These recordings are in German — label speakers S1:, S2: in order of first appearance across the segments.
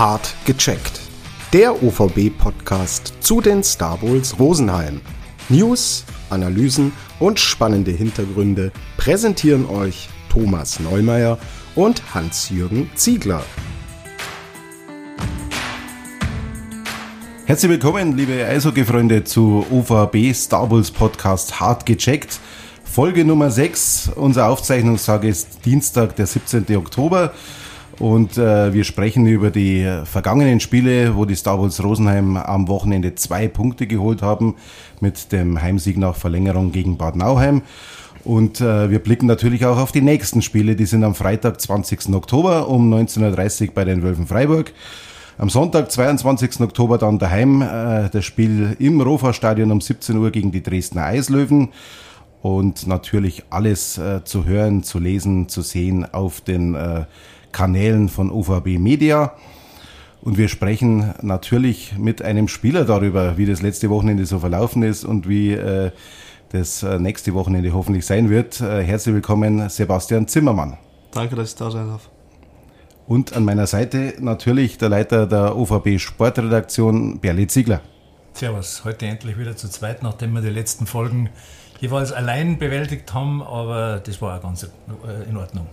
S1: Hart gecheckt. Der OVB-Podcast zu den Star Bowls Rosenheim. News, Analysen und spannende Hintergründe präsentieren euch Thomas Neumeier und Hans-Jürgen Ziegler.
S2: Herzlich willkommen, liebe Eishockey-Freunde, zu OVB Star Bulls Podcast Hart gecheckt. Folge Nummer 6. Unser Aufzeichnungstag ist Dienstag, der 17. Oktober. Und äh, wir sprechen über die vergangenen Spiele, wo die Star Wars Rosenheim am Wochenende zwei Punkte geholt haben mit dem Heimsieg nach Verlängerung gegen Bad Nauheim. Und äh, wir blicken natürlich auch auf die nächsten Spiele. Die sind am Freitag, 20. Oktober um 19.30 Uhr bei den Wölfen Freiburg. Am Sonntag, 22. Oktober, dann daheim äh, das Spiel im Rofa-Stadion um 17 Uhr gegen die Dresdner Eislöwen. Und natürlich alles äh, zu hören, zu lesen, zu sehen auf den äh, Kanälen von UVB Media. Und wir sprechen natürlich mit einem Spieler darüber, wie das letzte Wochenende so verlaufen ist und wie äh, das äh, nächste Wochenende hoffentlich sein wird. Äh, herzlich willkommen, Sebastian Zimmermann.
S3: Danke, dass ich da sein darf.
S2: Und an meiner Seite natürlich der Leiter der OVB Sportredaktion, Berli Ziegler.
S4: Servus, heute endlich wieder zu zweit, nachdem wir die letzten Folgen jeweils allein bewältigt haben, aber das war auch ganz in Ordnung.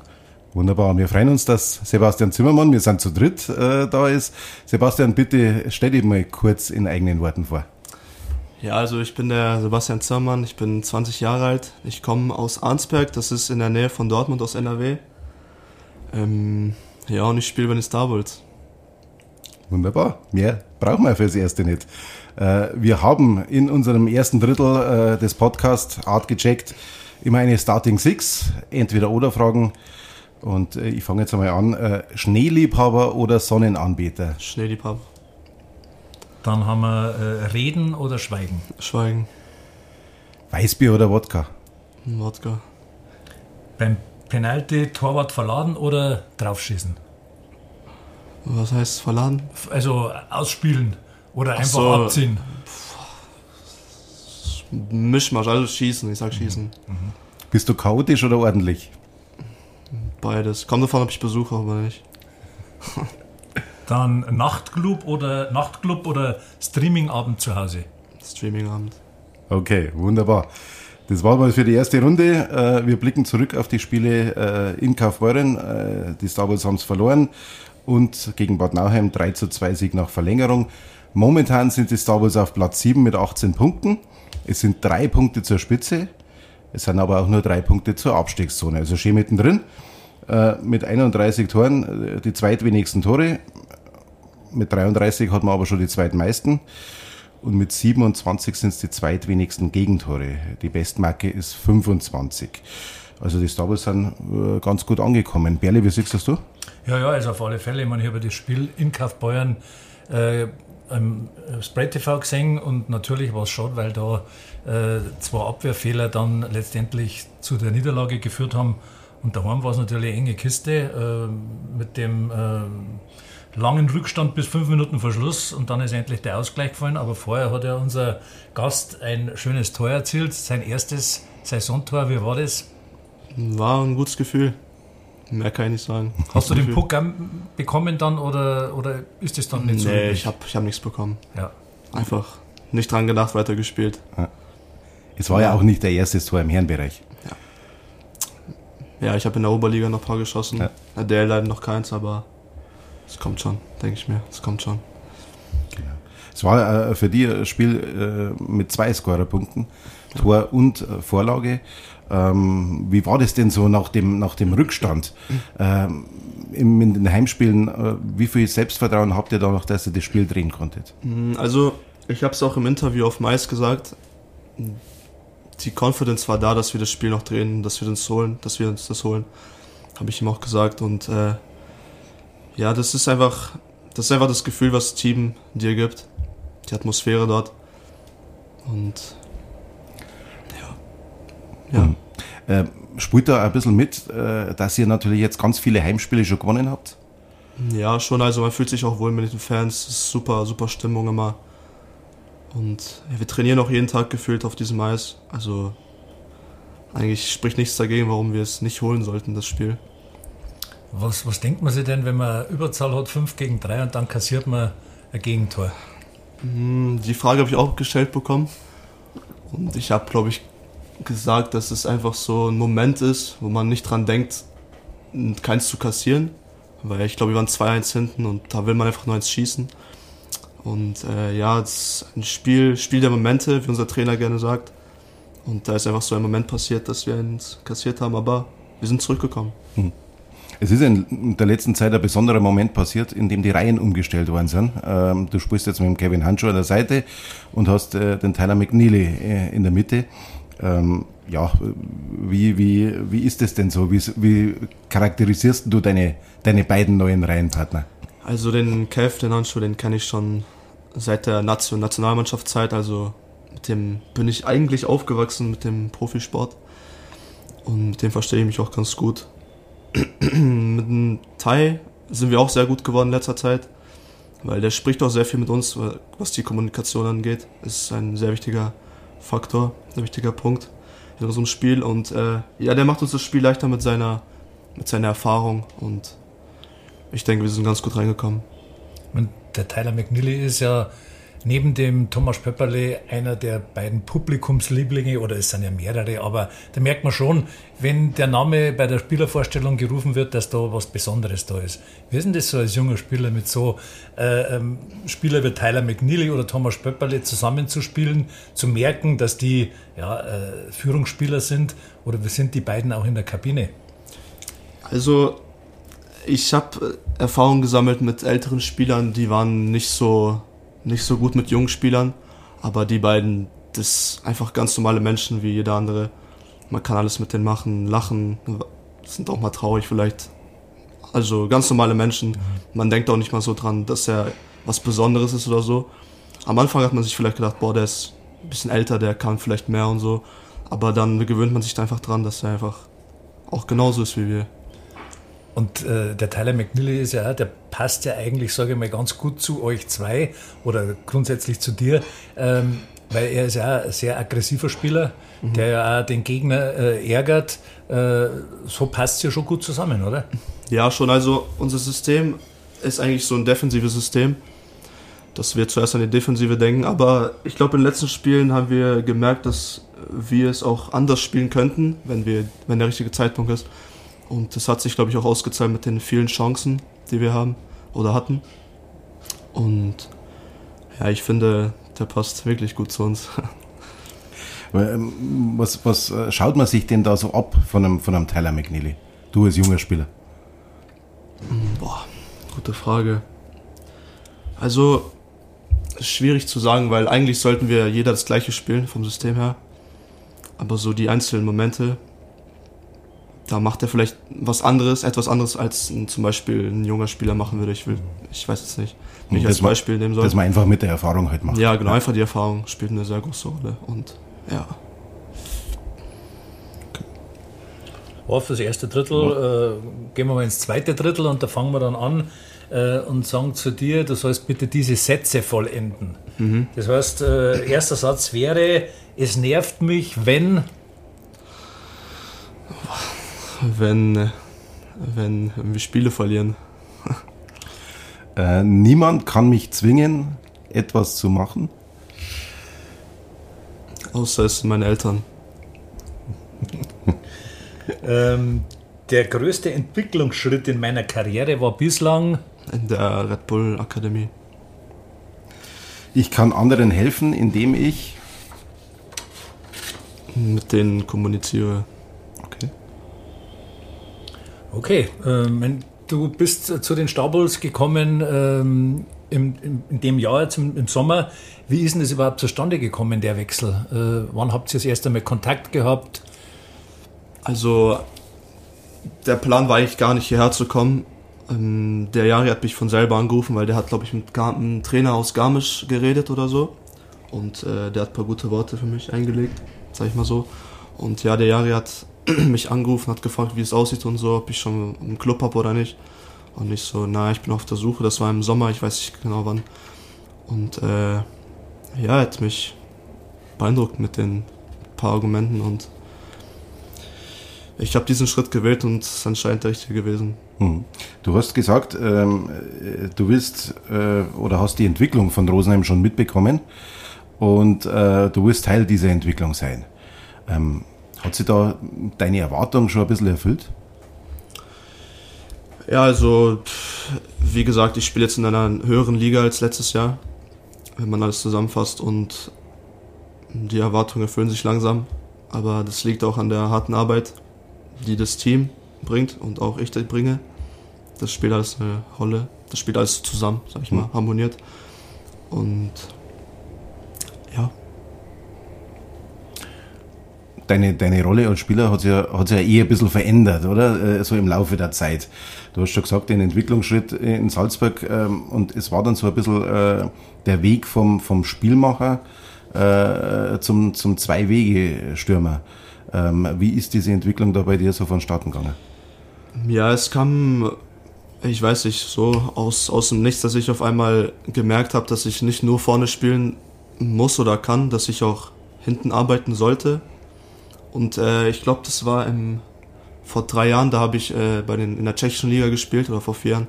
S2: Wunderbar. Wir freuen uns, dass Sebastian Zimmermann, wir sind zu dritt, äh, da ist. Sebastian, bitte stell dich mal kurz in eigenen Worten vor.
S3: Ja, also ich bin der Sebastian Zimmermann, ich bin 20 Jahre alt. Ich komme aus Arnsberg, das ist in der Nähe von Dortmund aus NRW. Ähm, ja, und ich spiele bei den Star Wars.
S2: Wunderbar. Mehr brauchen wir fürs Erste nicht. Äh, wir haben in unserem ersten Drittel äh, des Podcasts Art gecheckt immer eine Starting Six, entweder oder Fragen und äh, ich fange jetzt einmal an. Äh, Schneeliebhaber oder Sonnenanbeter?
S3: Schneeliebhaber.
S4: Dann haben wir äh, Reden oder Schweigen?
S3: Schweigen.
S2: Weißbier oder Wodka?
S3: Wodka.
S4: Beim Penalty Torwart verladen oder draufschießen?
S3: Was heißt verladen?
S4: Also ausspielen oder
S3: Ach
S4: einfach
S3: so.
S4: abziehen.
S3: Mischmasch, also schießen, ich sag schießen.
S2: Mhm. Bist du chaotisch oder ordentlich?
S3: Beides. Kommt davon, ob ich Besuch habe oder nicht.
S4: Dann Nachtclub oder Nachtclub oder Streamingabend zu Hause.
S3: Streamingabend.
S2: Okay, wunderbar. Das war mal für die erste Runde. Äh, Wir blicken zurück auf die Spiele äh, in Kaufbeuren. Äh, Die Star Wars haben es verloren und gegen Bad Nauheim 3 zu 2 Sieg nach Verlängerung. Momentan sind die Star Wars auf Platz 7 mit 18 Punkten. Es sind drei Punkte zur Spitze. Es sind aber auch nur drei Punkte zur Abstiegszone. Also schön mittendrin. Äh, Mit 31 Toren äh, die zweitwenigsten Tore. Mit 33 hat man aber schon die zweitmeisten. Und mit 27 sind es die zweitwenigsten Gegentore. Die Bestmarke ist 25. Also die Star sind äh, ganz gut angekommen. Berli, wie siehst das du?
S4: Ja, ja, also auf alle Fälle. Ich meine, ich habe das Spiel in Kaufbeuern äh, im Spray TV gesehen und natürlich war es schade, weil da äh, zwei Abwehrfehler dann letztendlich zu der Niederlage geführt haben. Und daheim war es natürlich eine enge Kiste äh, mit dem äh, langen Rückstand bis fünf Minuten vor Schluss und dann ist endlich der Ausgleich gefallen. Aber vorher hat ja unser Gast ein schönes Tor erzielt, sein erstes Saisontor. Wie war das?
S3: War ein gutes Gefühl. Mehr kann ich nicht sagen.
S4: Hast du den. Puck bekommen dann oder, oder ist es dann nicht so?
S3: Nee, ich habe ich hab nichts bekommen.
S4: ja.
S3: Einfach nicht dran gedacht, weitergespielt.
S2: Es war ja auch nicht der erste Tor im Herrenbereich.
S3: Ja, ich habe in der Oberliga noch ein paar geschossen.
S2: Ja.
S3: Der leider noch keins, aber es kommt schon, denke ich mir. Es kommt schon.
S2: Es war äh, für die ein Spiel äh, mit zwei Scorerpunkten, Tor und äh, Vorlage. Ähm, wie war das denn so nach dem, nach dem Rückstand? Ähm, im, in den Heimspielen, äh, wie viel Selbstvertrauen habt ihr da noch, dass ihr das Spiel drehen konntet?
S3: Mm, Also, ich habe es auch im Interview auf Mais gesagt. Die Confidence war da, dass wir das Spiel noch drehen, dass wir uns holen, dass wir uns das holen. Habe ich ihm auch gesagt. Und äh, ja, das ist einfach, das ist einfach das Gefühl, was das Team dir gibt. Die Atmosphäre dort. Und ja. Ja.
S2: Äh, spielt da ein bisschen mit, äh, dass ihr natürlich jetzt ganz viele Heimspiele schon gewonnen habt?
S3: Ja, schon, also man fühlt sich auch wohl mit den Fans. Es ist super, super Stimmung immer. Und ja, wir trainieren auch jeden Tag gefühlt auf diesem Eis. Also eigentlich spricht nichts dagegen, warum wir es nicht holen sollten, das Spiel.
S4: Was, was denkt man sich denn, wenn man Überzahl hat, 5 gegen 3 und dann kassiert man ein Gegentor?
S3: Hm, die Frage habe ich auch gestellt bekommen. Und ich habe, glaube ich, gesagt, dass es einfach so ein Moment ist, wo man nicht dran denkt, keins zu kassieren. Weil ich glaube, wir waren 2-1 hinten und da will man einfach nur eins schießen. Und äh, ja, es ist ein Spiel, Spiel der Momente, wie unser Trainer gerne sagt. Und da ist einfach so ein Moment passiert, dass wir eins kassiert haben, aber wir sind zurückgekommen. Hm.
S2: Es ist in der letzten Zeit ein besonderer Moment passiert, in dem die Reihen umgestellt worden sind. Ähm, du spielst jetzt mit dem Kevin Handschuh an der Seite und hast äh, den Tyler McNeely äh, in der Mitte. Ähm, ja, wie, wie, wie ist es denn so? Wie, wie charakterisierst du deine, deine beiden neuen Reihenpartner?
S3: Also den Kev, den Handschuh, den kenne ich schon seit der Nation Nationalmannschaftszeit. Also mit dem bin ich eigentlich aufgewachsen mit dem Profisport. Und mit dem verstehe ich mich auch ganz gut. mit dem Thai sind wir auch sehr gut geworden in letzter Zeit, weil der spricht auch sehr viel mit uns, was die Kommunikation angeht. Ist ein sehr wichtiger Faktor, ein wichtiger Punkt in unserem Spiel. Und äh, ja, der macht uns das Spiel leichter mit seiner, mit seiner Erfahrung und ich denke, wir sind ganz gut reingekommen.
S4: Und der Tyler McNeely ist ja neben dem Thomas Pepperle einer der beiden Publikumslieblinge, oder es sind ja mehrere, aber da merkt man schon, wenn der Name bei der Spielervorstellung gerufen wird, dass da was Besonderes da ist. Wie ist denn das so als junger Spieler mit so äh, ähm, Spieler wie Tyler McNeely oder Thomas Pepperle zusammenzuspielen, zu merken, dass die ja, äh, Führungsspieler sind oder wir sind die beiden auch in der Kabine?
S3: Also ich habe Erfahrung gesammelt mit älteren Spielern, die waren nicht so nicht so gut mit jungen Spielern, aber die beiden, das einfach ganz normale Menschen wie jeder andere. Man kann alles mit denen machen, lachen, sind auch mal traurig vielleicht. Also ganz normale Menschen. Man denkt auch nicht mal so dran, dass er was Besonderes ist oder so. Am Anfang hat man sich vielleicht gedacht, boah, der ist ein bisschen älter, der kann vielleicht mehr und so. Aber dann gewöhnt man sich da einfach dran, dass er einfach auch genauso ist wie wir.
S4: Und äh, der Tyler McNeely ist ja, der passt ja eigentlich, sage ich mal, ganz gut zu euch zwei oder grundsätzlich zu dir, ähm, weil er ist ja ein sehr aggressiver Spieler, mhm. der ja auch den Gegner äh, ärgert. Äh, so passt es ja schon gut zusammen, oder?
S3: Ja, schon. Also unser System ist eigentlich so ein defensives System, dass wir zuerst an die Defensive denken. Aber ich glaube, in den letzten Spielen haben wir gemerkt, dass wir es auch anders spielen könnten, wenn, wir, wenn der richtige Zeitpunkt ist. Und das hat sich, glaube ich, auch ausgezahlt mit den vielen Chancen, die wir haben oder hatten. Und ja, ich finde, der passt wirklich gut zu uns.
S2: Ähm, was, was äh, schaut man sich denn da so ab von einem, von einem Tyler McNeely? Du als junger Spieler.
S3: Boah, gute Frage. Also, ist schwierig zu sagen, weil eigentlich sollten wir jeder das gleiche spielen vom System her. Aber so die einzelnen Momente, da macht er vielleicht was anderes, etwas anderes, als ein, zum Beispiel ein junger Spieler machen würde. Ich will, ich weiß es nicht,
S2: nicht als Beispiel nehmen soll. Dass man einfach mit der Erfahrung halt macht.
S3: Ja, genau, ja. einfach die Erfahrung spielt eine sehr große Rolle und ja.
S4: Okay. Oh, fürs erste Drittel ja. äh, gehen wir mal ins zweite Drittel und da fangen wir dann an äh, und sagen zu dir, du sollst bitte diese Sätze vollenden. Mhm. Das heißt, äh, erster Satz wäre, es nervt mich, wenn
S3: wenn, wenn wir Spiele verlieren.
S2: Äh, niemand kann mich zwingen, etwas zu machen.
S3: Außer es sind meine Eltern.
S4: ähm, der größte Entwicklungsschritt in meiner Karriere war bislang
S3: in der Red Bull Akademie.
S2: Ich kann anderen helfen, indem ich
S3: mit denen kommuniziere.
S4: Okay, ähm, du bist zu den Staubels gekommen ähm, im, in, in dem Jahr jetzt im, im, Sommer. Wie ist denn das überhaupt zustande gekommen, der Wechsel? Äh, wann habt ihr das erste Mal Kontakt gehabt?
S3: Also, der Plan war eigentlich gar nicht hierher zu kommen. Ähm, der Jari hat mich von selber angerufen, weil der hat, glaube ich, mit einem Trainer aus Garmisch geredet oder so. Und äh, der hat ein paar gute Worte für mich eingelegt, sag ich mal so. Und ja, der Jari hat mich angerufen, hat gefragt, wie es aussieht und so, ob ich schon einen Club habe oder nicht. Und ich so, na, ich bin auf der Suche. Das war im Sommer, ich weiß nicht genau wann. Und äh, ja, hat mich beeindruckt mit den paar Argumenten und ich habe diesen Schritt gewählt und es ist anscheinend der richtige gewesen.
S2: Hm. Du hast gesagt, ähm, äh, du willst äh, oder hast die Entwicklung von Rosenheim schon mitbekommen und äh, du willst Teil dieser Entwicklung sein. Ähm, hat sich da deine Erwartung schon ein bisschen erfüllt?
S3: Ja, also wie gesagt, ich spiele jetzt in einer höheren Liga als letztes Jahr, wenn man alles zusammenfasst und die Erwartungen erfüllen sich langsam, aber das liegt auch an der harten Arbeit, die das Team bringt und auch ich bringe. Das spielt alles eine Rolle, das spielt alles zusammen, sag ich mal, mhm. harmoniert und
S2: deine, deine Rolle als Spieler hat sich, ja, hat sich ja eher ein bisschen verändert, oder? Äh, so im Laufe der Zeit. Du hast schon gesagt, den Entwicklungsschritt in Salzburg ähm, und es war dann so ein bisschen äh, der Weg vom, vom Spielmacher äh, zum, zum Zwei-Wege-Stürmer. Ähm, wie ist diese Entwicklung da bei dir so vonstatten gegangen?
S3: Ja, es kam, ich weiß nicht, so aus, aus dem Nichts, dass ich auf einmal gemerkt habe, dass ich nicht nur vorne spielen muss oder kann, dass ich auch hinten arbeiten sollte und äh, ich glaube, das war im, vor drei Jahren, da habe ich äh, bei den, in der tschechischen Liga gespielt oder vor vier Jahren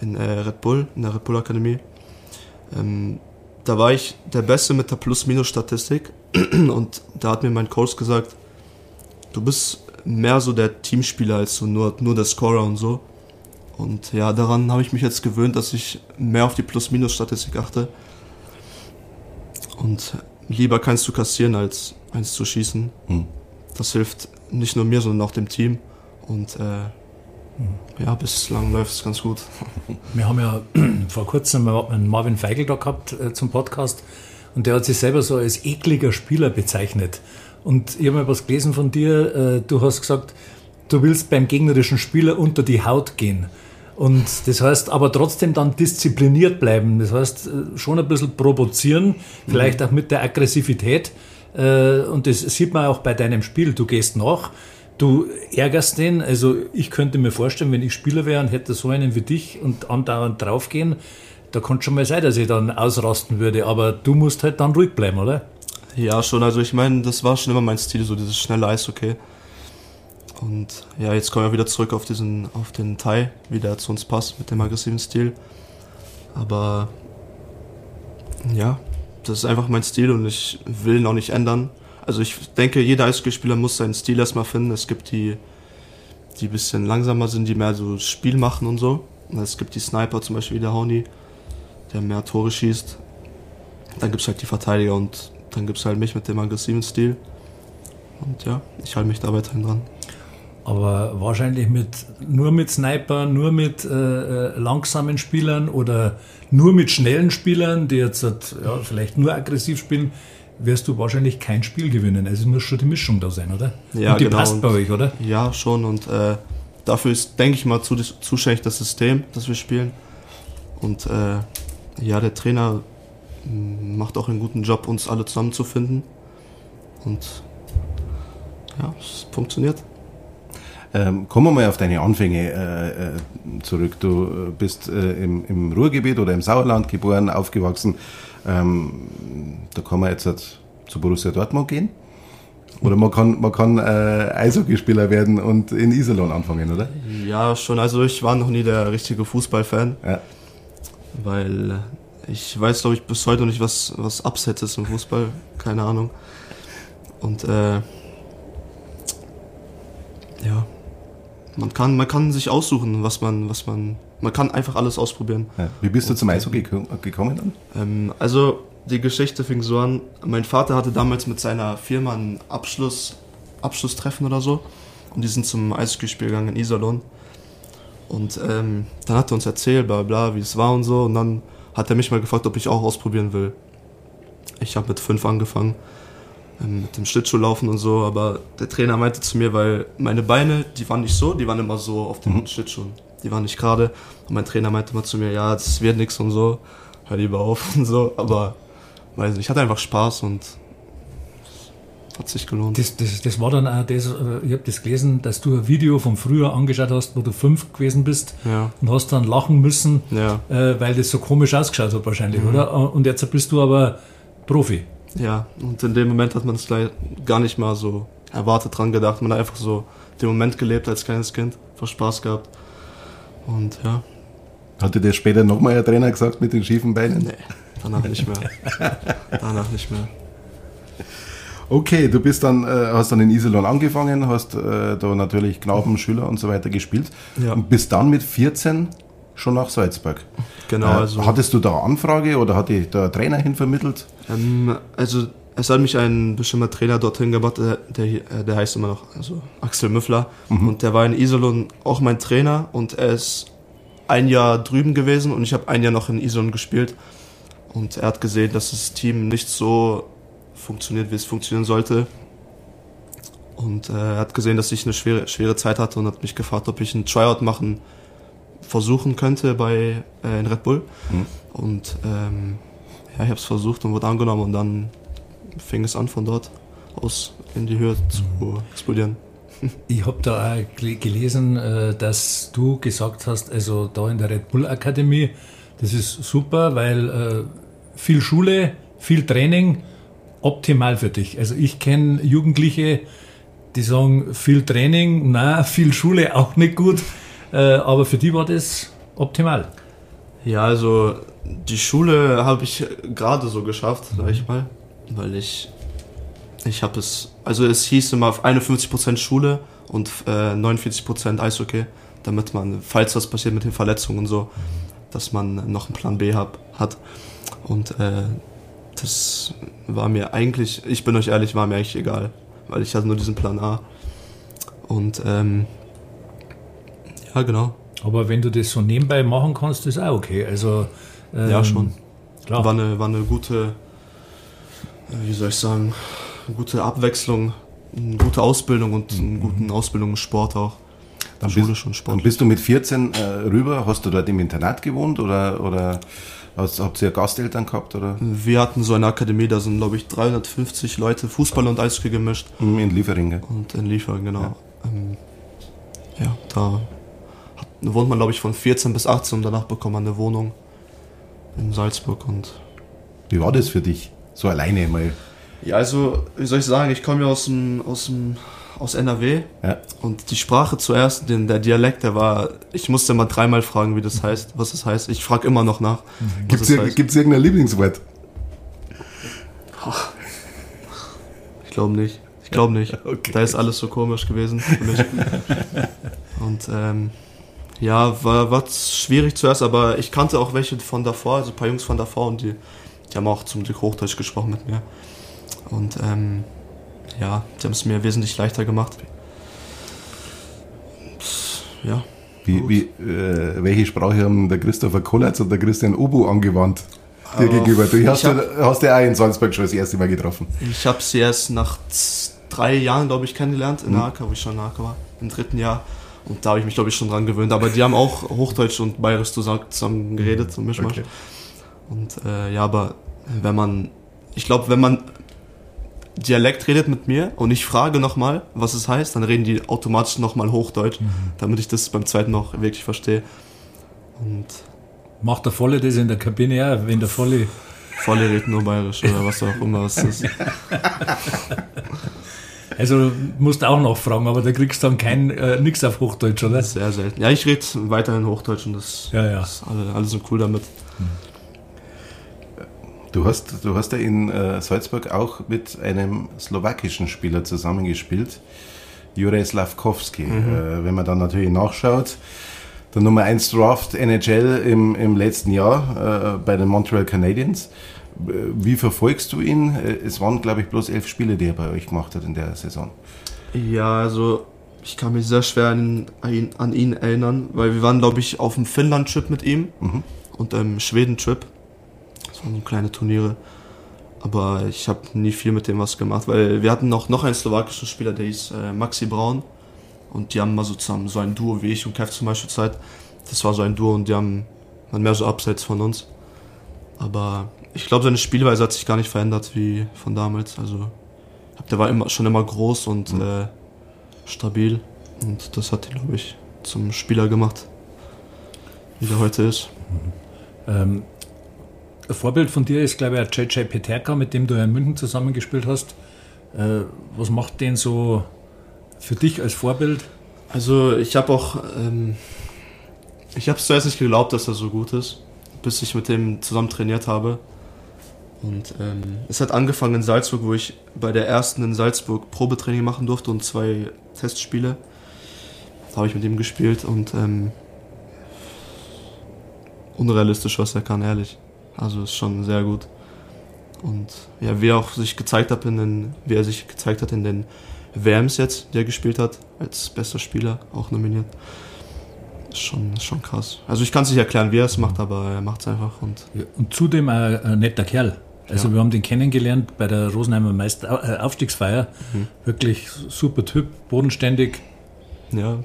S3: in äh, Red Bull, in der Red Bull Akademie. Ähm, da war ich der Beste mit der Plus-Minus-Statistik und da hat mir mein Coach gesagt, du bist mehr so der Teamspieler als so nur, nur der Scorer und so. Und ja, daran habe ich mich jetzt gewöhnt, dass ich mehr auf die Plus-Minus-Statistik achte. Und lieber kannst du kassieren, als eins zu schießen. Hm das hilft nicht nur mir, sondern auch dem Team. Und äh, ja, bislang läuft es ganz gut.
S4: Wir haben ja vor kurzem einen Marvin Feigl da gehabt äh, zum Podcast und der hat sich selber so als ekliger Spieler bezeichnet. Und ich habe mal was gelesen von dir. Äh, du hast gesagt, du willst beim gegnerischen Spieler unter die Haut gehen. Und das heißt aber trotzdem dann diszipliniert bleiben. Das heißt äh, schon ein bisschen provozieren, vielleicht mhm. auch mit der Aggressivität. Äh, und das sieht man auch bei deinem Spiel. Du gehst nach, du ärgerst den. Also ich könnte mir vorstellen, wenn ich Spieler wäre und hätte so einen wie dich und andauernd draufgehen, da könnte schon mal sein, dass ich dann ausrasten würde. Aber du musst halt dann ruhig bleiben, oder?
S3: Ja, schon. Also ich meine, das war schon immer mein Stil, so dieses schnelle Eishockey. Und ja, jetzt kommen wir wieder zurück auf diesen, auf den Thai, wie der zu uns passt mit dem aggressiven Stil. Aber ja, das ist einfach mein Stil und ich will ihn auch nicht ändern. Also ich denke, jeder Eishockeyspieler muss seinen Stil erstmal finden. Es gibt die, die ein bisschen langsamer sind, die mehr so Spiel machen und so. es gibt die Sniper, zum Beispiel wie der Honey, der mehr Tore schießt. Dann gibt es halt die Verteidiger und dann gibt es halt mich mit dem aggressiven Stil. Und ja, ich halte mich da weiterhin dran.
S4: Aber wahrscheinlich mit, nur mit Sniper, nur mit äh, äh, langsamen Spielern oder nur mit schnellen Spielern, die jetzt halt, ja, vielleicht nur aggressiv spielen, wirst du wahrscheinlich kein Spiel gewinnen. Also es muss schon die Mischung da sein, oder?
S3: Ja,
S4: und die
S3: genau.
S4: passt bei euch, oder?
S3: Ja, schon. Und äh, dafür ist, denke ich mal, zuständig das System, das wir spielen. Und äh, ja, der Trainer mm, macht auch einen guten Job, uns alle zusammenzufinden. Und ja, es funktioniert.
S2: Ähm, kommen wir mal auf deine Anfänge äh, äh, zurück. Du äh, bist äh, im, im, Ruhrgebiet oder im Sauerland geboren, aufgewachsen. Ähm, da kann man jetzt halt zu Borussia Dortmund gehen. Oder man kann, man kann äh, Eishockeyspieler werden und in Iserlohn anfangen, oder?
S3: Ja, schon. Also ich war noch nie der richtige Fußballfan. Ja. Weil ich weiß, glaube ich, bis heute noch nicht, was, was Upset ist im Fußball. Keine Ahnung. Und äh, ja, man kann, man kann sich aussuchen, was man, was man, man kann einfach alles ausprobieren.
S2: Ja. Wie bist du zum Eishockey gekommen dann?
S3: Ähm, also die Geschichte fing so an. Mein Vater hatte damals mit seiner Firma ein Abschluss, Abschlusstreffen oder so und die sind zum Eishockeyspiel gegangen in Iserlohn. Und ähm, dann hat er uns erzählt, bla bla, wie es war und so. Und dann hat er mich mal gefragt, ob ich auch ausprobieren will. Ich habe mit fünf angefangen mit dem Schlittschuhlaufen und so, aber der Trainer meinte zu mir, weil meine Beine, die waren nicht so, die waren immer so auf den mhm. Schlittschuhen. Die waren nicht gerade. Und mein Trainer meinte immer zu mir, ja, das wird nichts und so, hör lieber auf und so, aber weiß nicht, ich hatte einfach Spaß und hat sich gelohnt.
S4: Das, das, das war dann auch das, äh, ich habe das gelesen, dass du ein Video von früher angeschaut hast, wo du fünf gewesen bist ja. und hast dann lachen müssen, ja. äh, weil das so komisch ausgeschaut hat wahrscheinlich, mhm. oder? Und jetzt bist du aber Profi.
S3: Ja, und in dem Moment hat man es gar nicht mal so erwartet dran gedacht. Man hat einfach so den Moment gelebt als kleines Kind, einfach Spaß gehabt. Und ja.
S2: Hatte dir später nochmal ein Trainer gesagt mit den schiefen Beinen?
S3: Nee, danach nicht mehr. danach nicht mehr.
S2: Okay, du bist dann, äh, hast dann in Iserlohn angefangen, hast äh, da natürlich Knaben, Schüler und so weiter gespielt
S3: Ja.
S2: und bist dann mit 14 schon nach Salzburg.
S3: Genau,
S2: Äh,
S3: also.
S2: Hattest du da Anfrage oder hat dich da ein Trainer hinvermittelt?
S3: Ähm, also es hat mich ein bestimmter Trainer dorthin gebracht, der, der, äh, der heißt immer noch also Axel Müffler. Und der war in Iserlohn auch mein Trainer und er ist ein Jahr drüben gewesen und ich habe ein Jahr noch in Iserlohn gespielt. Und er hat gesehen, dass das Team nicht so funktioniert, wie es funktionieren sollte. Und äh, er hat gesehen, dass ich eine schwere, schwere Zeit hatte und hat mich gefragt, ob ich einen Tryout machen versuchen könnte bei äh, in Red Bull.
S2: Mhm.
S3: Und ähm, ja, ich habe es versucht und wurde angenommen und dann fing es an von dort aus in die Höhe zu explodieren.
S4: Ich habe da auch gel- gelesen, äh, dass du gesagt hast, also da in der Red Bull Akademie, das ist super, weil äh, viel Schule, viel Training, optimal für dich. Also ich kenne Jugendliche, die sagen, viel Training, na, viel Schule auch nicht gut, aber für die war das optimal.
S3: Ja, also die Schule habe ich gerade so geschafft, sag ich mal, weil ich ich habe es, also es hieß immer auf 51% Schule und äh, 49% Eishockey, damit man, falls was passiert mit den Verletzungen und so, dass man noch einen Plan B hab, hat. Und äh, das war mir eigentlich, ich bin euch ehrlich, war mir eigentlich egal, weil ich hatte nur diesen Plan A. Und ähm, ja, genau.
S4: Aber wenn du das so nebenbei machen kannst, ist auch okay. Also ähm,
S3: Ja, schon.
S4: Klar.
S3: War eine, war eine gute, äh, wie soll ich sagen, gute Abwechslung, eine gute Ausbildung und eine gute Ausbildung im Sport auch.
S2: Dann
S3: Schule
S2: bist,
S3: schon
S2: Dann
S3: Sport.
S2: bist du mit 14 äh, rüber, hast du dort im Internat gewohnt oder, oder hast, habt ihr Gasteltern gehabt oder
S3: Wir hatten so eine Akademie, da sind glaube ich 350 Leute Fußball und Eishockey gemischt
S2: Hm, in Lieferinge?
S3: und in Liefern, genau. Ja, ähm, ja da wohnt man glaube ich von 14 bis 18 und danach bekommt man eine Wohnung in Salzburg und
S2: Wie war das für dich? So alleine mal.
S3: ja, also wie soll ich sagen, ich komme ja aus dem, aus dem aus NRW
S2: Ja.
S3: Und die Sprache zuerst, den, der Dialekt, der war, ich musste mal dreimal fragen, wie das heißt, was das heißt. Ich frage immer noch nach.
S2: Gibt
S3: das heißt.
S2: es irgendein Lieblingswort?
S3: Ich glaube nicht. Ich glaube nicht.
S2: Okay.
S3: Da ist alles so komisch gewesen für mich. Und ähm, ja, war, war schwierig zuerst, aber ich kannte auch welche von davor, also ein paar Jungs von davor und die, die haben auch zum Glück Hochdeutsch gesprochen mit mir. Und ähm, ja, die haben es mir wesentlich leichter gemacht. Und, ja.
S2: Wie, wie, äh, welche Sprache haben der Christopher Kollatz und der Christian Obu angewandt dir
S3: Aber
S2: gegenüber? Du hast,
S3: hab-
S2: ja, hast ja auch in Salzburg schon das erste Mal getroffen.
S3: Ich habe sie erst nach drei Jahren, glaube ich, kennengelernt in der AK, wo ich schon in AK war, im dritten Jahr. Und da habe ich mich, glaube ich, schon dran gewöhnt. Aber die haben auch Hochdeutsch und Bayerisch zusammen, geredet, so Mischmasch.
S2: Okay.
S3: Und äh, ja, aber wenn man, ich glaube, wenn man Dialekt redet mit mir und ich frage nochmal, was es heißt, dann reden die automatisch nochmal Hochdeutsch, damit ich das beim zweiten noch wirklich verstehe. Und
S4: Macht der Volle das in der Kabine auch, wenn der Volle.
S3: volle redet nur Bayerisch oder was auch immer es ist.
S4: Also musst auch noch fragen, aber da kriegst du dann kein äh, nichts auf Hochdeutsch, oder?
S3: Sehr selten. Ja, ich rede weiterhin Hochdeutsch und das
S4: Ja, ja.
S3: ist alle, alle sind cool damit.
S2: Du hast, du hast ja in äh, Salzburg auch mit einem slowakischen Spieler zusammengespielt, Juraj Slavkovski. Äh, wenn man dann natürlich nachschaut, der Nummer 1 Draft NHL im, im letzten Jahr äh, bei den Montreal Canadiens. Äh, Wie verfolgst du ihn? Äh, Es waren, glaube ich, bloß elf Spiele, die er bei euch gemacht hat in der Saison.
S3: Ja, also ich kann mich sehr schwer an, ihn- an ihn erinnern, weil wir waren, glaube ich, auf dem Finnland-Trip mit ihm
S2: Mhm.
S3: und einem Schweden-Trip. Das waren so kleine Turniere. Aber ich habe nie viel mit dem was gemacht, weil wir hatten noch, noch einen slowakischen Spieler, der hieß äh, Maxi Braun. Und die haben mal so zusammen so ein Duo wie ich und Kev zum Beispiel Zeit. Das war so ein Duo und die haben waren mehr so abseits von uns. Aber ich glaube, seine Spielweise hat sich gar nicht verändert wie von damals. Also der war immer, schon immer groß und äh, stabil. Und das hat ihn, glaube ich, zum Spieler gemacht, wie der heute ist.
S4: Ähm, ein Vorbild von dir ist, glaube ich, JJ Peterka, mit dem du ja in München zusammengespielt hast. Äh, was macht den so für dich als Vorbild?
S3: Also ich habe auch, ähm, ich habe zuerst nicht geglaubt, dass er so gut ist, bis ich mit dem zusammen trainiert habe. Und ähm, es hat angefangen in Salzburg, wo ich bei der ersten in Salzburg Probetraining machen durfte und zwei Testspiele. Da habe ich mit ihm gespielt und ähm, unrealistisch, was er kann, ehrlich. Also ist schon sehr gut. Und ja, wie er auch sich gezeigt hat in den, wie er sich gezeigt hat in den WMs jetzt, die er gespielt hat, als bester Spieler, auch nominiert. Ist schon, schon krass. Also ich kann es nicht erklären, wie er es macht, aber er macht es einfach. Und,
S4: ja, und zudem ein, ein, netter Kerl. Also ja. wir haben den kennengelernt bei der Rosenheimer Meister äh, Aufstiegsfeier. Mhm. Wirklich super Typ, bodenständig.
S3: Ja,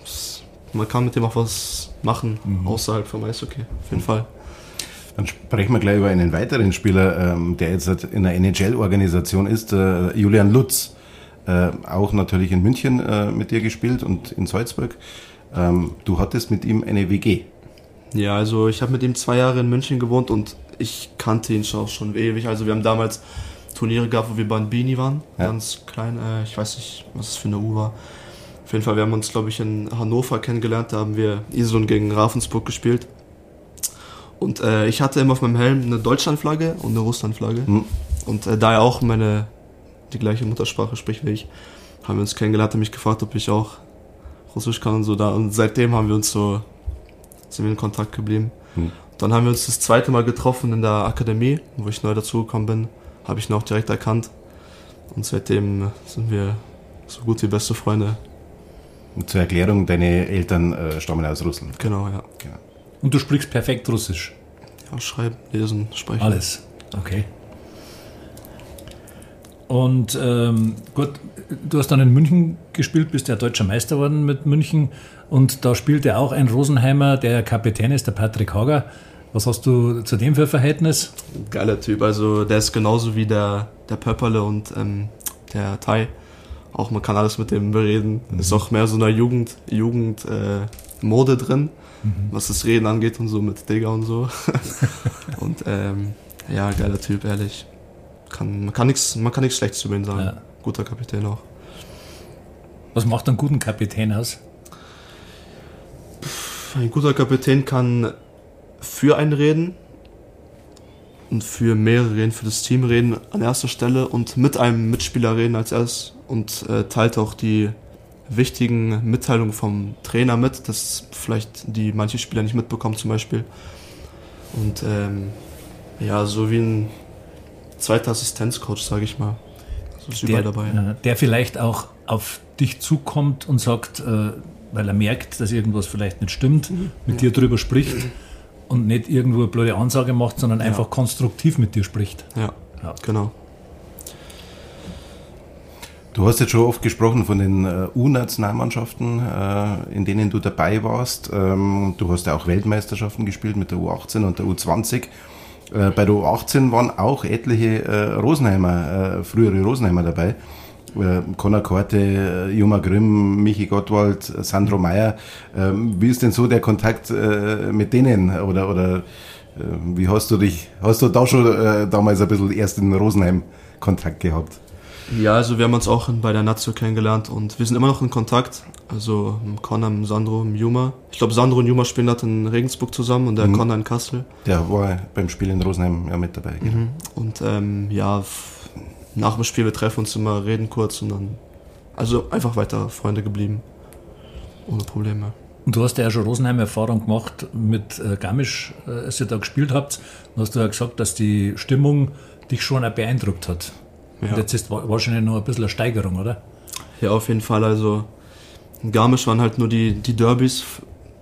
S3: man kann mit dem auch was machen, mhm. außerhalb vom Eishockey, auf jeden Fall.
S2: Dann sprechen wir gleich über einen weiteren Spieler, ähm, der jetzt in der NHL-Organisation ist, äh, Julian Lutz. Äh, auch natürlich in München mit dir gespielt und in Salzburg. Ähm, du hattest mit ihm eine WG.
S3: Ja, also ich habe mit ihm zwei Jahre in München gewohnt und ich kannte ihn schon, schon ewig. Also wir haben damals Turniere gehabt, wo wir bei Bini waren, ja. ganz klein. Äh, ich weiß nicht, was es für eine U war. Auf jeden Fall, wir haben uns, glaube ich, in Hannover kennengelernt. Da haben wir Iserlohn gegen Ravensburg gespielt. Und äh, ich hatte immer auf meinem Helm eine Deutschlandflagge und eine Russlandflagge. Mhm. Und äh, da er auch meine die gleiche Muttersprache spricht wie ich, haben wir uns kennengelernt, hat mich gefragt, ob ich auch Russisch kann und so da. Und seitdem haben wir uns so, sind wir in Kontakt geblieben. Mhm. Dann haben wir uns das zweite Mal getroffen in der Akademie, wo ich neu dazugekommen bin. Habe ich ihn auch direkt erkannt. Und seitdem sind wir so gut wie beste Freunde.
S2: Und zur Erklärung, deine Eltern äh, stammen aus Russland.
S3: Genau, ja. Genau.
S4: Und du sprichst perfekt Russisch?
S3: Ja, schreiben, lesen, sprechen.
S4: Alles, okay. Und ähm, gut, du hast dann in München gespielt, bist ja deutscher Meister geworden mit München. Und da spielte auch ein Rosenheimer, der Kapitän ist, der Patrick Hager. Was hast du zu dem für Verhältnis?
S3: Geiler Typ. Also der ist genauso wie der, der Pöpperle und ähm, der Thai. Auch man kann alles mit dem bereden. Mhm. Ist auch mehr so eine Jugend, Jugend äh, Mode drin, mhm. was das Reden angeht und so mit Digger und so. und ähm, ja, geiler Typ, ehrlich kann, man kann nichts man kann nichts Schlechtes über ihn sagen. Ja. Guter Kapitän auch.
S4: Was macht einen guten Kapitän aus?
S3: Ein guter Kapitän kann für einen reden und für mehrere reden, für das Team reden an erster Stelle und mit einem Mitspieler reden als erstes und äh, teilt auch die wichtigen Mitteilungen vom Trainer mit, das vielleicht die manche Spieler nicht mitbekommen zum Beispiel. Und ähm, ja, so wie ein zweiter Assistenzcoach, sage ich mal.
S4: Also ist der, dabei. Äh, der vielleicht auch auf dich zukommt und sagt, äh, weil er merkt, dass irgendwas vielleicht nicht stimmt, mhm. mit ja. dir drüber spricht und nicht irgendwo eine blöde Ansage macht, sondern ja. einfach konstruktiv mit dir spricht.
S3: Ja, ja. genau.
S2: Du hast jetzt schon oft gesprochen von den äh, U-Nationalmannschaften, in denen du dabei warst. Ähm, du hast ja auch Weltmeisterschaften gespielt mit der U18 und der U20. Äh, bei der U18 waren auch etliche äh, Rosenheimer, äh, frühere Rosenheimer dabei. Äh, Conor Korte, äh, Juma Grimm, Michi Gottwald, Sandro Meyer. Ähm, wie ist denn so der Kontakt mit denen? Oder, oder wie hast du dich, hast du da schon damals ein bisschen erst in Rosenheim Kontakt gehabt?
S3: Ja, also wir haben uns auch bei der Nazio kennengelernt und wir sind immer noch in Kontakt. Also Connor, Sandro, Juma. Ich glaube, Sandro und Juma spielen gerade in Regensburg zusammen und der mhm. Connor in Kassel.
S2: Der war beim Spiel in Rosenheim ja mit dabei.
S3: Mhm. Und ähm, ja, nach dem Spiel, wir treffen uns immer, reden kurz und dann. Also einfach weiter Freunde geblieben. Ohne Probleme.
S4: Und du hast ja schon Rosenheim-Erfahrung gemacht mit äh, Garmisch, äh, als ihr da gespielt habt. Und hast du ja gesagt, dass die Stimmung dich schon auch beeindruckt hat. Ja. Und jetzt ist wahrscheinlich noch ein bisschen eine Steigerung, oder?
S3: Ja, auf jeden Fall. Also in Garmisch waren halt nur die, die Derbys.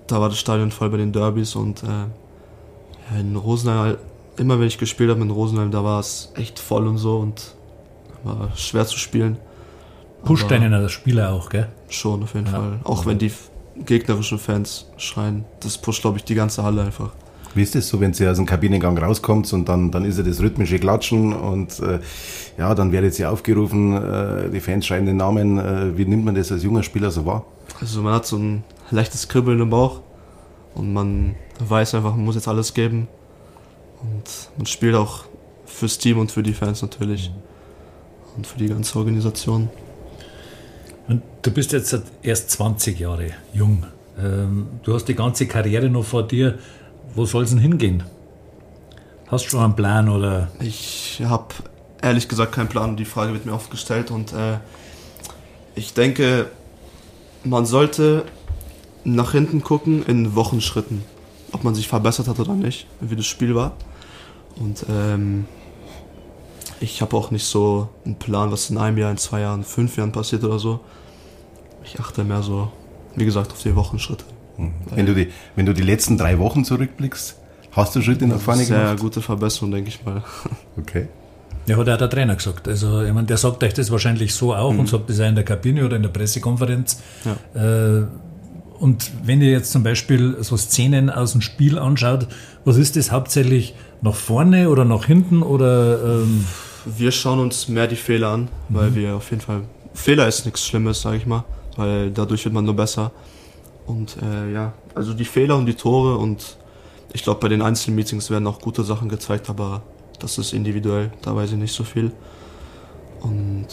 S3: Da war das Stadion voll bei den Derbys und äh, in Rosenheim, immer wenn ich gespielt habe in Rosenheim, da war es echt voll und so und war schwer zu spielen.
S4: Pusht einen als Spieler auch, gell?
S3: Schon, auf jeden ja. Fall. Auch wenn die gegnerischen Fans schreien, das pusht, glaube ich, die ganze Halle einfach.
S2: Wie ist das so, wenn Sie aus dem Kabinengang rauskommt und dann, dann ist ja das rhythmische Klatschen und äh, ja, dann werdet Sie aufgerufen, äh, die Fans schreien den Namen. Äh, wie nimmt man das als junger Spieler so wahr?
S3: Also man hat so ein leichtes Kribbeln im Bauch und man weiß einfach, man muss jetzt alles geben und man spielt auch fürs Team und für die Fans natürlich und für die ganze Organisation.
S4: Und du bist jetzt erst 20 Jahre jung. Ähm, du hast die ganze Karriere noch vor dir. Wo soll es denn hingehen? Hast du schon einen Plan oder?
S3: Ich habe ehrlich gesagt keinen Plan. Die Frage wird mir oft gestellt und äh, ich denke, man sollte nach hinten gucken in Wochenschritten, ob man sich verbessert hat oder nicht, wie das Spiel war. Und ähm, ich habe auch nicht so einen Plan, was in einem Jahr, in zwei Jahren, fünf Jahren passiert oder so. Ich achte mehr so, wie gesagt, auf die Wochenschritte.
S2: Mhm. Wenn du die, wenn du die letzten drei Wochen zurückblickst, hast du Schritte nach vorne
S3: Sehr
S2: gemacht?
S3: Sehr gute Verbesserung, denke ich mal.
S2: Okay.
S4: Ja, hat auch der Trainer gesagt. Also, ich meine, der sagt euch das wahrscheinlich so auch mhm. und sagt das auch in der Kabine oder in der Pressekonferenz. Ja. Äh, und wenn ihr jetzt zum Beispiel so Szenen aus dem Spiel anschaut, was ist das hauptsächlich nach vorne oder nach hinten oder? Ähm
S3: wir schauen uns mehr die Fehler an, weil mhm. wir auf jeden Fall Fehler ist nichts Schlimmes, sage ich mal, weil dadurch wird man nur besser. Und äh, ja, also die Fehler und die Tore und ich glaube bei den Einzelmeetings werden auch gute Sachen gezeigt, aber das ist individuell, da weiß ich nicht so viel. Und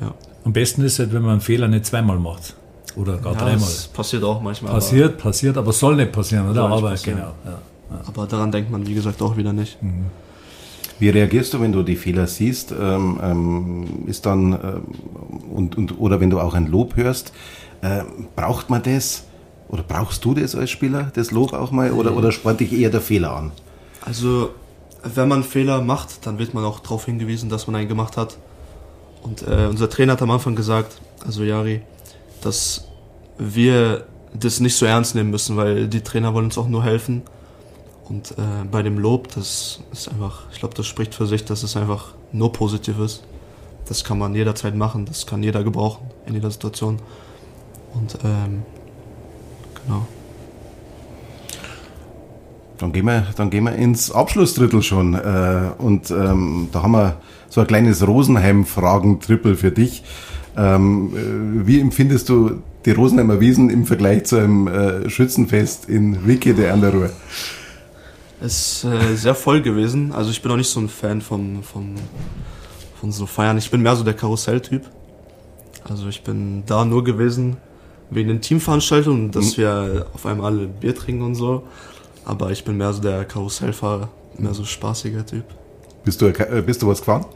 S3: ja.
S4: Am besten ist halt, wenn man einen Fehler nicht zweimal macht. Oder gar ja, dreimal. Das
S3: passiert auch manchmal.
S4: Passiert, aber passiert, aber soll nicht passieren, oder?
S3: Aber passieren. genau. Ja, ja. Aber daran denkt man, wie gesagt, auch wieder nicht. Mhm.
S2: Wie reagierst du, wenn du die Fehler siehst? Ähm, ähm, ist dann ähm, und, und oder wenn du auch ein Lob hörst, äh, braucht man das oder brauchst du das als Spieler, das Lob auch mal oder oder spornt dich eher der Fehler an?
S3: Also wenn man Fehler macht, dann wird man auch darauf hingewiesen, dass man einen gemacht hat. Und äh, unser Trainer hat am Anfang gesagt, also Jari, dass wir das nicht so ernst nehmen müssen, weil die Trainer wollen uns auch nur helfen. Und äh, bei dem Lob, das ist einfach, ich glaube, das spricht für sich, dass es einfach nur positiv ist. Das kann man jederzeit machen, das kann jeder gebrauchen in jeder Situation. Und ähm, genau.
S2: Dann gehen wir, dann gehen wir ins Abschlussdrittel schon. Äh, und ähm, da haben wir so ein kleines Rosenheim-Fragen-Trippel für dich. Ähm, äh, wie empfindest du die Rosenheimer Wiesen im Vergleich zu einem äh, Schützenfest in Wicke der an der Ruhr?
S3: Es ist äh, sehr voll gewesen. Also ich bin auch nicht so ein Fan von, von, von so Feiern. Ich bin mehr so der Karussell-Typ. Also ich bin da nur gewesen wegen den Teamveranstaltungen, dass mhm. wir auf einmal alle Bier trinken und so. Aber ich bin mehr so der Karussellfahrer, mehr so spaßiger Typ.
S2: Bist du, äh, bist du was gefahren?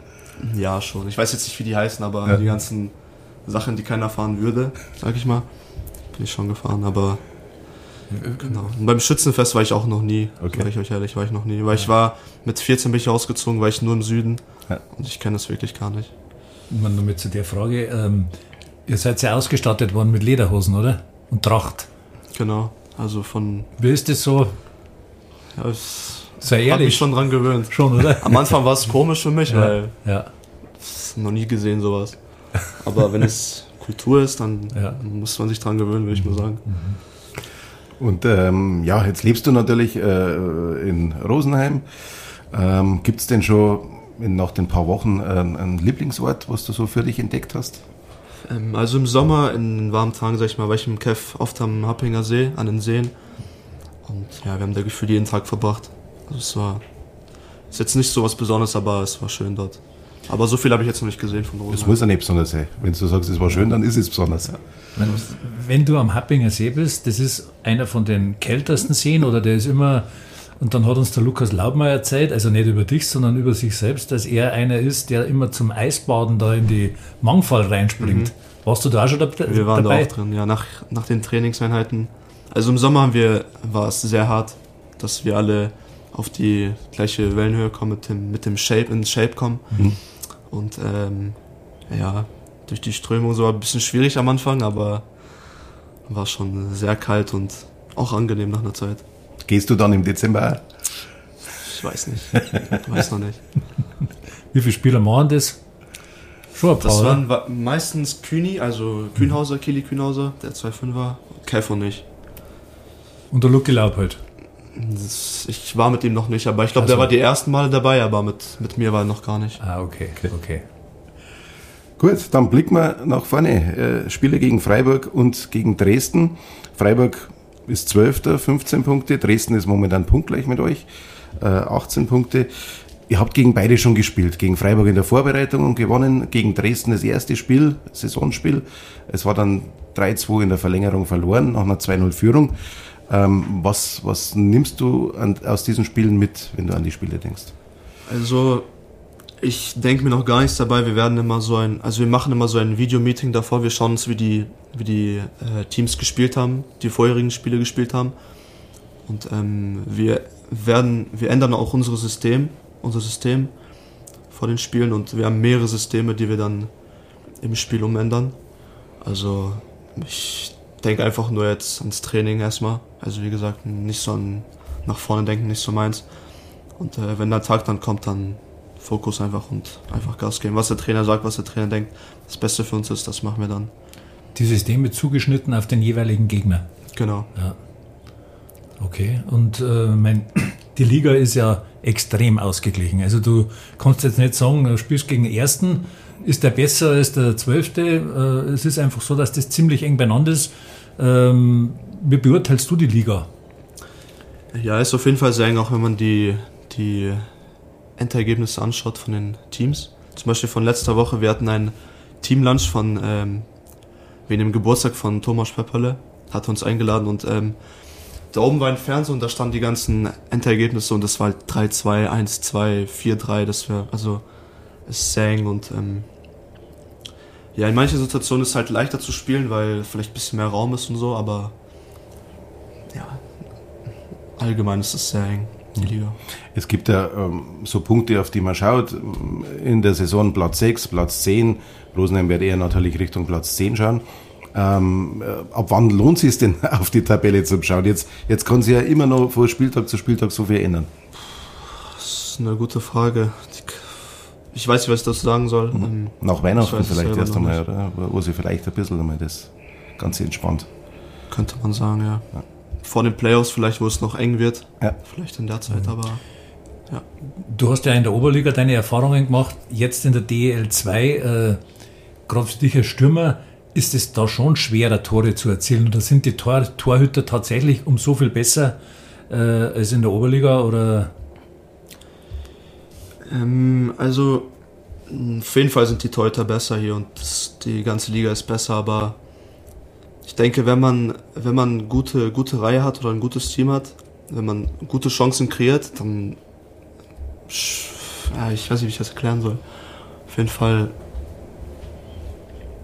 S3: Ja, schon. Ich weiß jetzt nicht, wie die heißen, aber ja. die ganzen Sachen, die keiner fahren würde, sag ich mal, bin ich schon gefahren. Aber Genau. Und beim Schützenfest war ich auch noch nie. Okay. Sag ich euch ehrlich, war ich noch nie. Weil ja. ich war, mit 14 bin ich ausgezogen, war ich nur im Süden. Ja. Und ich kenne das wirklich gar nicht.
S4: Man nur mit zu der Frage, ähm, ihr seid ja ausgestattet worden mit Lederhosen, oder? Und Tracht.
S3: Genau. Also von.
S4: Wie ist das so?
S3: Ja, es Sei ehrlich. mich schon dran gewöhnt.
S4: Schon, oder?
S3: Am Anfang war es komisch für mich,
S4: ja.
S3: weil.
S4: Ja.
S3: Noch nie gesehen sowas. Aber wenn es Kultur ist, dann ja. muss man sich dran gewöhnen, würde ich mal sagen. Mhm.
S2: Und ähm, ja, jetzt lebst du natürlich äh, in Rosenheim. Ähm, Gibt es denn schon in, nach den paar Wochen äh, einen Lieblingsort, was du so für dich entdeckt hast?
S3: Ähm, also im Sommer, in warmen Tagen, sag ich mal, war ich im Kev oft am Happinger See, an den Seen. Und ja, wir haben da gefühlt jeden Tag verbracht. Also es war, ist jetzt nicht so was Besonderes, aber es war schön dort. Aber so viel habe ich jetzt noch nicht gesehen von
S2: Rosenheim. Es muss ja nicht besonders sein. Wenn du sagst, es war schön, dann ist es besonders. Ja.
S4: Wenn, wenn, du am Happinger See bist, das ist einer von den kältesten Seen oder der ist immer, und dann hat uns der Lukas Laubmeier erzählt, also nicht über dich, sondern über sich selbst, dass er einer ist, der immer zum Eisbaden da in die Mangfall reinspringt. Mhm. Warst du da schon dabei?
S3: Wir waren dabei? da auch drin, ja, nach, nach den Trainingseinheiten. Also im Sommer haben wir, war es sehr hart, dass wir alle auf die gleiche Wellenhöhe kommen, mit dem, mit dem Shape, ins Shape kommen. Mhm. Und ähm, ja, durch die Strömung so war ein bisschen schwierig am Anfang, aber war schon sehr kalt und auch angenehm nach einer Zeit.
S2: Gehst du dann im Dezember?
S3: Ich weiß nicht. Ich weiß noch nicht.
S4: Wie viele Spieler machen das?
S3: Schon ein paar, Das waren oder? meistens Kühni, also Kühnhauser, Kili Kühnhauser, der 2-5er, Kev und ich.
S4: Und der Lucky Laub halt?
S3: ich war mit ihm noch nicht, aber ich glaube, also. der war die ersten Male dabei, aber mit, mit mir war er noch gar nicht.
S4: Ah, okay, okay. okay.
S2: Gut, dann blicken wir nach vorne. Äh, Spiele gegen Freiburg und gegen Dresden. Freiburg ist 12. 15 Punkte. Dresden ist momentan punktgleich mit euch. Äh, 18 Punkte. ihr habt gegen beide schon gespielt. Gegen Freiburg in der Vorbereitung und gewonnen. Gegen Dresden das erste Spiel, Saisonspiel. Es war dann 3-2 in der Verlängerung verloren, nach einer 2-0-Führung. Ähm, was, was nimmst du an, aus diesen Spielen mit, wenn du an die Spiele denkst?
S3: Also, ich denke mir noch gar nichts dabei. Wir werden immer so ein, also wir machen immer so ein Videomeeting davor. Wir schauen uns, wie die, wie die äh, Teams gespielt haben, die vorherigen Spiele gespielt haben. Und ähm, wir werden, wir ändern auch unser System, unser System vor den Spielen und wir haben mehrere Systeme, die wir dann im Spiel umändern. Also ich denke einfach nur jetzt ans Training erstmal. Also wie gesagt, nicht so an nach vorne denken, nicht so meins. Und äh, wenn der Tag dann kommt, dann Fokus einfach und einfach Gas geben. Was der Trainer sagt, was der Trainer denkt, das Beste für uns ist, das machen wir dann.
S4: Die Systeme zugeschnitten auf den jeweiligen Gegner.
S3: Genau.
S4: Ja. Okay, und äh, mein, die Liga ist ja extrem ausgeglichen. Also du kannst jetzt nicht sagen, du spielst gegen den Ersten, ist der besser als der Zwölfte. Äh, es ist einfach so, dass das ziemlich eng beieinander ist. Ähm, wie beurteilst du die Liga?
S3: Ja, ist auf jeden Fall sehr eng, auch wenn man die, die Endergebnisse anschaut von den Teams. Zum Beispiel von letzter Woche, wir hatten einen Teamlunch von ähm, wegen dem Geburtstag von Thomas Pepperle, hat uns eingeladen und ähm, da oben war ein Fernseher und da standen die ganzen Endergebnisse und das war halt 3-2, 1-2, 4-3, das wäre, also es sang und ähm, ja, in manchen Situationen ist es halt leichter zu spielen, weil vielleicht ein bisschen mehr Raum ist und so, aber ja, allgemein ist es sehr eng, die Liga.
S2: Es gibt ja ähm, so Punkte, auf die man schaut. In der Saison Platz 6, Platz 10. Rosenheim wird eher natürlich Richtung Platz 10 schauen. Ähm, äh, ab wann lohnt es sich denn, auf die Tabelle zu schauen? Jetzt, jetzt kann sich ja immer noch von Spieltag zu Spieltag so viel ändern.
S3: Das ist eine gute Frage. Ich weiß nicht, was ich dazu sagen soll.
S2: Mhm.
S3: Ähm,
S2: Nach Weihnachten vielleicht erst einmal, oder? Wo wo sie vielleicht ein bisschen einmal das Ganze entspannt.
S3: Könnte man sagen, ja.
S2: Ja.
S3: Vor den Playoffs vielleicht, wo es noch eng wird.
S2: Ja.
S3: Vielleicht in der Zeit, aber
S4: Du hast ja in der Oberliga deine Erfahrungen gemacht, jetzt in der DEL 2, äh, gerade für dich als Stürmer, ist es da schon schwerer, Tore zu erzielen? Oder sind die Tor Torhüter tatsächlich um so viel besser äh, als in der Oberliga? Oder
S3: Ähm, also auf jeden Fall sind die Torhüter besser hier und das, die ganze Liga ist besser, aber ich denke, wenn man, wenn man gute, gute Reihe hat oder ein gutes Team hat, wenn man gute Chancen kreiert, dann ja, ich weiß nicht, wie ich das erklären soll. Auf jeden Fall,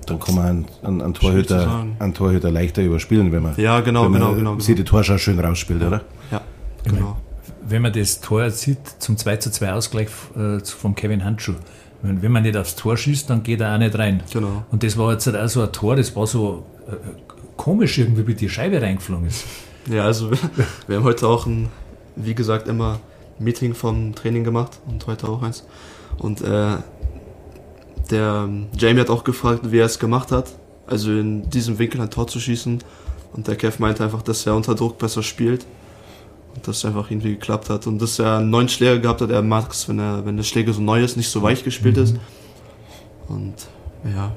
S2: Dann kann man einen,
S3: zu
S2: Torhüter, einen Torhüter leichter überspielen, wenn man,
S3: ja genau,
S2: wenn man
S3: genau, genau, genau.
S2: sie die Torschau schön rausspielt, oder?
S3: Ja, genau.
S4: wenn man das Tor erzielt zum 2 zu 2 Ausgleich äh, vom Kevin Handschuh, wenn, man nicht aufs Tor schießt, dann geht er auch nicht rein.
S3: Genau.
S4: Und das war jetzt halt auch so ein Tor, das war so äh, komisch irgendwie, wie die Scheibe reingeflogen ist.
S3: Ja, also wir haben heute auch ein, wie gesagt, immer Meeting vom Training gemacht und heute auch eins. Und äh, der Jamie hat auch gefragt, wie er es gemacht hat, also in diesem Winkel ein Tor zu schießen. Und der Kev meinte einfach, dass er unter Druck besser spielt. Und dass es einfach irgendwie geklappt hat. Und dass er einen neuen Schläger gehabt hat, er mag es, wenn, er, wenn der Schläger so neu ist, nicht so weich gespielt ist. Und ja,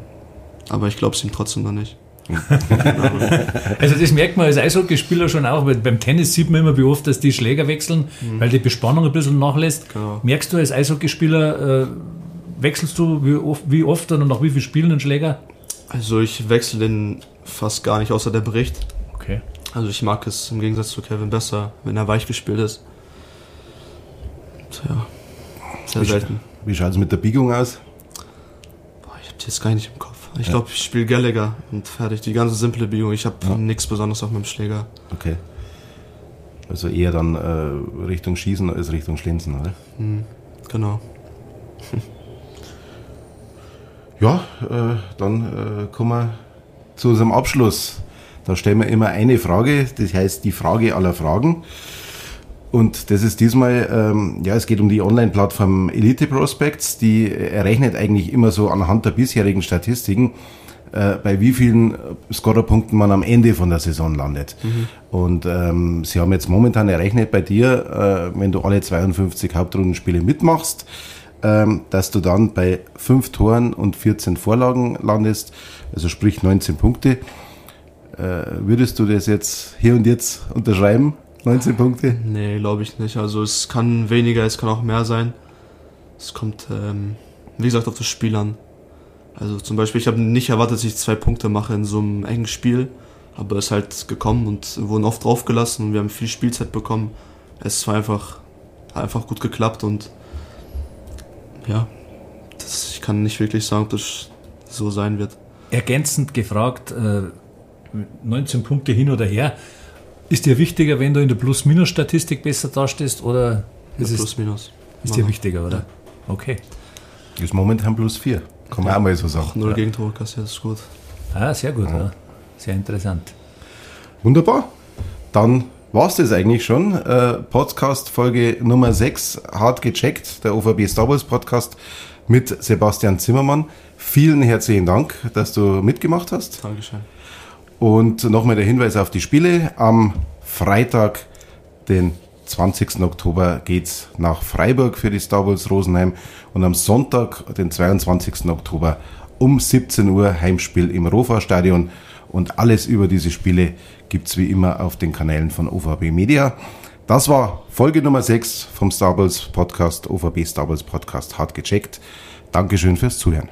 S3: aber ich glaube es ihm trotzdem noch nicht.
S4: Also das merkt man als Eishockeyspieler schon auch, weil beim Tennis sieht man immer, wie oft dass die Schläger wechseln, weil die Bespannung ein bisschen nachlässt.
S3: Genau.
S4: Merkst du als Eishockeyspieler, äh, wechselst du wie oft, wie oft und nach wie viel Spielen den Schläger?
S3: Also ich wechsle den fast gar nicht, außer der Bericht.
S4: Okay.
S3: Also ich mag es im Gegensatz zu Kevin besser, wenn er weich gespielt ist. Tja, sehr
S2: Wie,
S3: selten.
S2: wie schaut es mit der Biegung aus?
S3: Boah, ich hab die jetzt gar nicht im Kopf. Ich glaube, ich spiele Gallagher und fertig. Die ganze simple Biegung. Ich habe
S2: Ja.
S3: nichts Besonderes auf meinem Schläger.
S2: Okay. Also eher dann äh, Richtung Schießen als Richtung Schlinzen, oder?
S3: Hm, genau.
S2: Ja, äh, dann äh, kommen wir zu unserem Abschluss. Da stellen wir immer eine Frage, das heißt die Frage aller Fragen. Und das ist diesmal, ähm, ja, es geht um die Online-Plattform Elite Prospects. Die errechnet eigentlich immer so anhand der bisherigen Statistiken, äh, bei wie vielen Scorerpunkten man am Ende von der Saison landet. Und ähm, sie haben jetzt momentan errechnet bei dir, äh, wenn du alle 52 Hauptrundenspiele mitmachst, ähm, dass du dann bei 5 Toren und 14 Vorlagen landest, also sprich 19 Punkte. Äh, würdest du das jetzt hier und jetzt unterschreiben? 19 Punkte?
S3: Nee, glaube ich nicht. Also es kann weniger, es kann auch mehr sein. Es kommt, ähm, wie gesagt, auf das Spiel an. Also zum Beispiel, ich habe nicht erwartet, dass ich zwei Punkte mache in so einem engen Spiel, aber es ist halt gekommen und wurden oft draufgelassen und wir haben viel Spielzeit bekommen. Es war einfach, einfach gut geklappt und ja, das, ich kann nicht wirklich sagen, ob das so sein wird.
S4: Ergänzend gefragt, äh, 19 Punkte hin oder her, ist dir wichtiger, wenn du in der Plus-Minus-Statistik besser dastehst oder
S3: ist ja, Plus-Minus?
S4: Ist dir wichtiger, oder? Ja. Okay.
S2: Ist momentan plus 4. Kann man ja. auch mal so sagen.
S3: Null ja. Gegentore kassiert, ist gut.
S4: Ah, sehr gut, ja. Sehr interessant.
S2: Wunderbar. Dann war es das eigentlich schon. Äh, Podcast Folge Nummer 6, hart gecheckt, der OVB Star Wars Podcast mit Sebastian Zimmermann. Vielen herzlichen Dank, dass du mitgemacht hast.
S3: Dankeschön.
S2: Und nochmal der Hinweis auf die Spiele. Am Freitag, den 20. Oktober, geht's nach Freiburg für die Star Wars Rosenheim. Und am Sonntag, den 22. Oktober, um 17 Uhr Heimspiel im Rofa-Stadion. Und alles über diese Spiele gibt's wie immer auf den Kanälen von OVB Media. Das war Folge Nummer 6 vom Star Wars Podcast, OVB Star Wars Podcast, hart gecheckt. Dankeschön fürs Zuhören.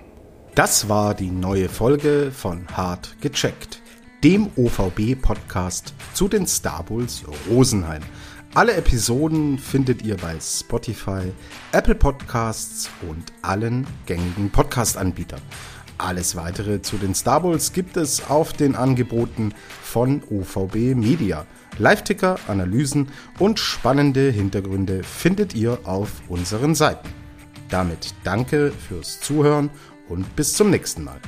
S1: Das war die neue Folge von Hart gecheckt dem OVB-Podcast zu den Star Bulls Rosenheim. Alle Episoden findet ihr bei Spotify, Apple Podcasts und allen gängigen Podcast-Anbietern. Alles weitere zu den Star Bulls gibt es auf den Angeboten von OVB Media. Live-Ticker, Analysen und spannende Hintergründe findet ihr auf unseren Seiten. Damit danke fürs Zuhören und bis zum nächsten Mal.